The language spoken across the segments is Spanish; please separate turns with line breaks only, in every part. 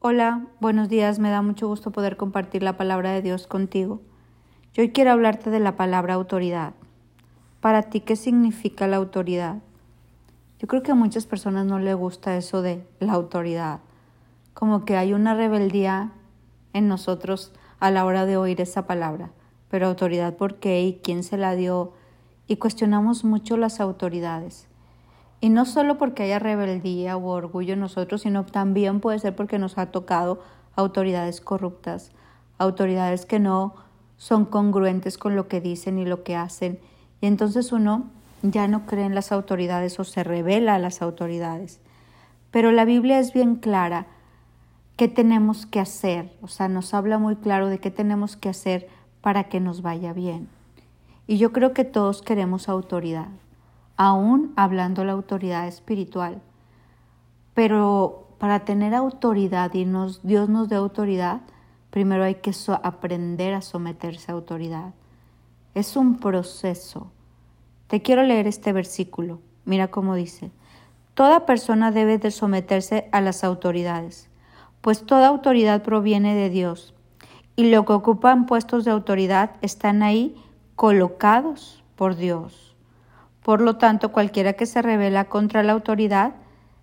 Hola, buenos días, me da mucho gusto poder compartir la palabra de Dios contigo. Yo hoy quiero hablarte de la palabra autoridad. Para ti, ¿qué significa la autoridad? Yo creo que a muchas personas no les gusta eso de la autoridad, como que hay una rebeldía en nosotros a la hora de oír esa palabra. Pero autoridad, ¿por qué? ¿Y quién se la dio? Y cuestionamos mucho las autoridades. Y no solo porque haya rebeldía o orgullo en nosotros, sino también puede ser porque nos ha tocado autoridades corruptas, autoridades que no son congruentes con lo que dicen y lo que hacen. Y entonces uno ya no cree en las autoridades o se revela a las autoridades. Pero la Biblia es bien clara qué tenemos que hacer, o sea, nos habla muy claro de qué tenemos que hacer para que nos vaya bien. Y yo creo que todos queremos autoridad aún hablando la autoridad espiritual. Pero para tener autoridad y Dios nos dé autoridad, primero hay que aprender a someterse a autoridad. Es un proceso. Te quiero leer este versículo. Mira cómo dice. Toda persona debe de someterse a las autoridades, pues toda autoridad proviene de Dios, y los que ocupan puestos de autoridad están ahí colocados por Dios. Por lo tanto, cualquiera que se revela contra la autoridad,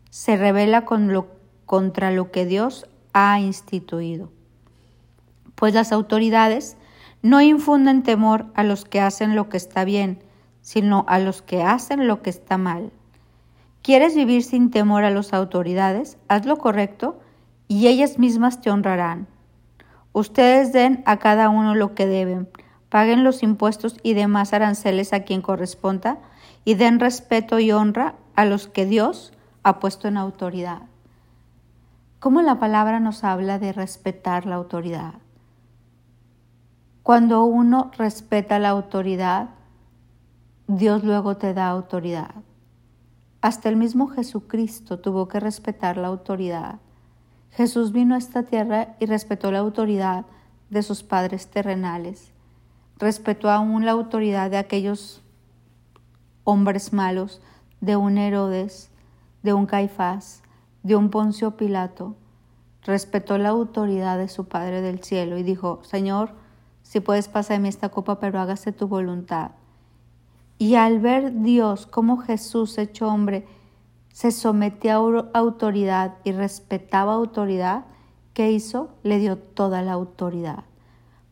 se revela contra lo que Dios ha instituido. Pues las autoridades no infunden temor a los que hacen lo que está bien, sino a los que hacen lo que está mal. ¿Quieres vivir sin temor a las autoridades? Haz lo correcto y ellas mismas te honrarán. Ustedes den a cada uno lo que deben, paguen los impuestos y demás aranceles a quien corresponda, y den respeto y honra a los que Dios ha puesto en autoridad. ¿Cómo la palabra nos habla de respetar la autoridad? Cuando uno respeta la autoridad, Dios luego te da autoridad. Hasta el mismo Jesucristo tuvo que respetar la autoridad. Jesús vino a esta tierra y respetó la autoridad de sus padres terrenales. Respetó aún la autoridad de aquellos hombres malos, de un Herodes, de un Caifás, de un Poncio Pilato, respetó la autoridad de su Padre del cielo y dijo, Señor, si puedes pasarme esta copa, pero hágase tu voluntad. Y al ver Dios cómo Jesús, hecho hombre, se sometía a autoridad y respetaba autoridad, ¿qué hizo? Le dio toda la autoridad.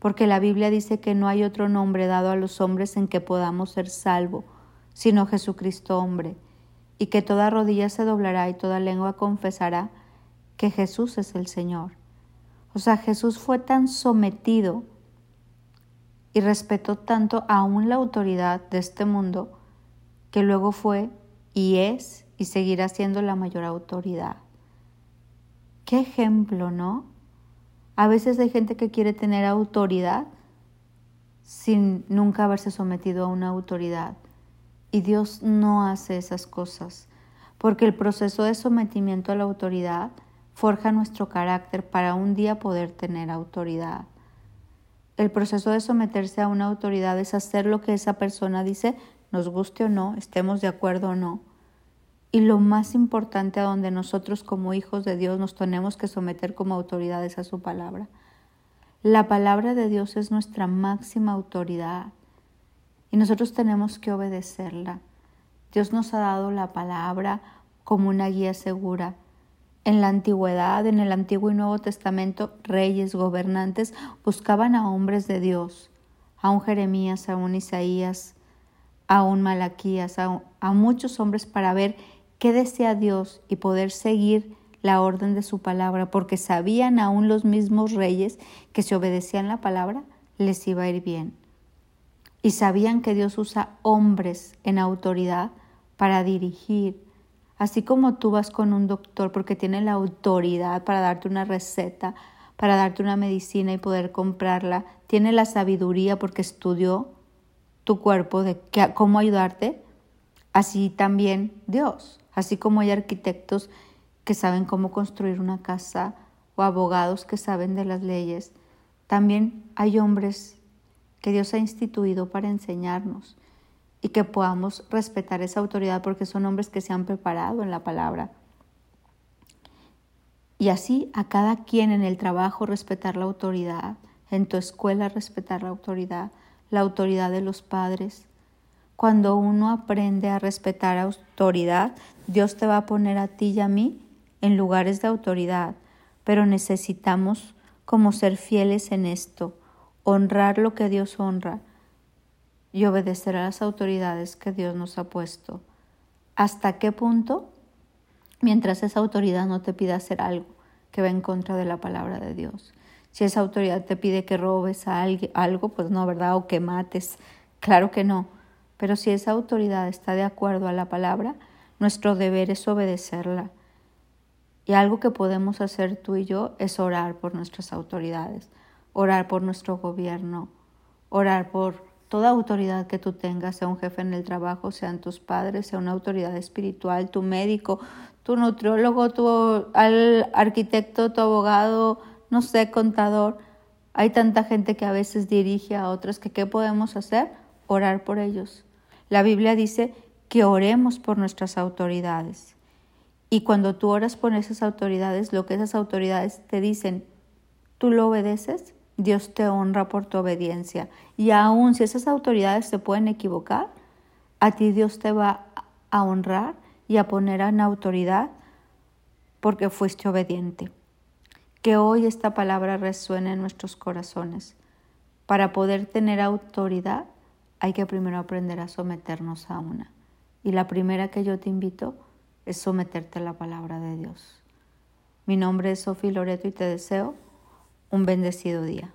Porque la Biblia dice que no hay otro nombre dado a los hombres en que podamos ser salvos sino Jesucristo hombre, y que toda rodilla se doblará y toda lengua confesará que Jesús es el Señor. O sea, Jesús fue tan sometido y respetó tanto aún la autoridad de este mundo que luego fue y es y seguirá siendo la mayor autoridad. Qué ejemplo, ¿no? A veces hay gente que quiere tener autoridad sin nunca haberse sometido a una autoridad. Y Dios no hace esas cosas, porque el proceso de sometimiento a la autoridad forja nuestro carácter para un día poder tener autoridad. El proceso de someterse a una autoridad es hacer lo que esa persona dice, nos guste o no, estemos de acuerdo o no. Y lo más importante a donde nosotros como hijos de Dios nos tenemos que someter como autoridades a su palabra. La palabra de Dios es nuestra máxima autoridad y nosotros tenemos que obedecerla. Dios nos ha dado la palabra como una guía segura. En la antigüedad, en el Antiguo y Nuevo Testamento, reyes, gobernantes buscaban a hombres de Dios, a un Jeremías, a un Isaías, a un Malaquías, a, muchos hombres para ver qué desea Dios y poder seguir la orden de su palabra, porque sabían aún los mismos reyes que si obedecían la palabra les iba a ir bien y sabían que Dios usa hombres en autoridad para dirigir. Así como tú vas con un doctor porque tiene la autoridad para darte una receta, para darte una medicina y poder comprarla, tiene la sabiduría porque estudió tu cuerpo de cómo ayudarte, así también Dios, así como hay arquitectos que saben cómo construir una casa o abogados que saben de las leyes, también hay hombres que Dios ha instituido para enseñarnos y que podamos respetar esa autoridad porque son hombres que se han preparado en la palabra. Y así a cada quien en el trabajo respetar la autoridad, en tu escuela respetar la autoridad, la autoridad de los padres. Cuando uno aprende a respetar autoridad, Dios te va a poner a ti y a mí en lugares de autoridad, pero necesitamos como ser fieles en esto, honrar lo que Dios honra y obedecer a las autoridades que Dios nos ha puesto. ¿Hasta qué punto? Mientras esa autoridad no te pida hacer algo que va en contra de la palabra de Dios. Si esa autoridad te pide que robes a algo, pues no, ¿verdad? O que mates. Claro que no. Pero si esa autoridad está de acuerdo a la palabra, nuestro deber es obedecerla. Y algo que podemos hacer tú y yo es orar por nuestras autoridades, orar por nuestro gobierno, orar por toda autoridad que tú tengas, sea un jefe en el trabajo, sean tus padres, sea una autoridad espiritual, tu médico, tu nutriólogo, tu arquitecto, tu abogado, no sé, contador. Hay tanta gente que a veces dirige a otros que ¿qué podemos hacer? Orar por ellos. La Biblia dice que oremos por nuestras autoridades. Y cuando tú oras por esas autoridades, lo que esas autoridades te dicen, tú lo obedeces, Dios te honra por tu obediencia. Y aun si esas autoridades se pueden equivocar, a ti Dios te va a honrar y a poner en autoridad porque fuiste obediente. Que hoy esta palabra resuene en nuestros corazones. Para poder tener autoridad hay que primero aprender a someternos a una. Y la primera que yo te invito es someterte a la palabra de Dios. Mi nombre es Sofía Loreto y te deseo un bendecido día.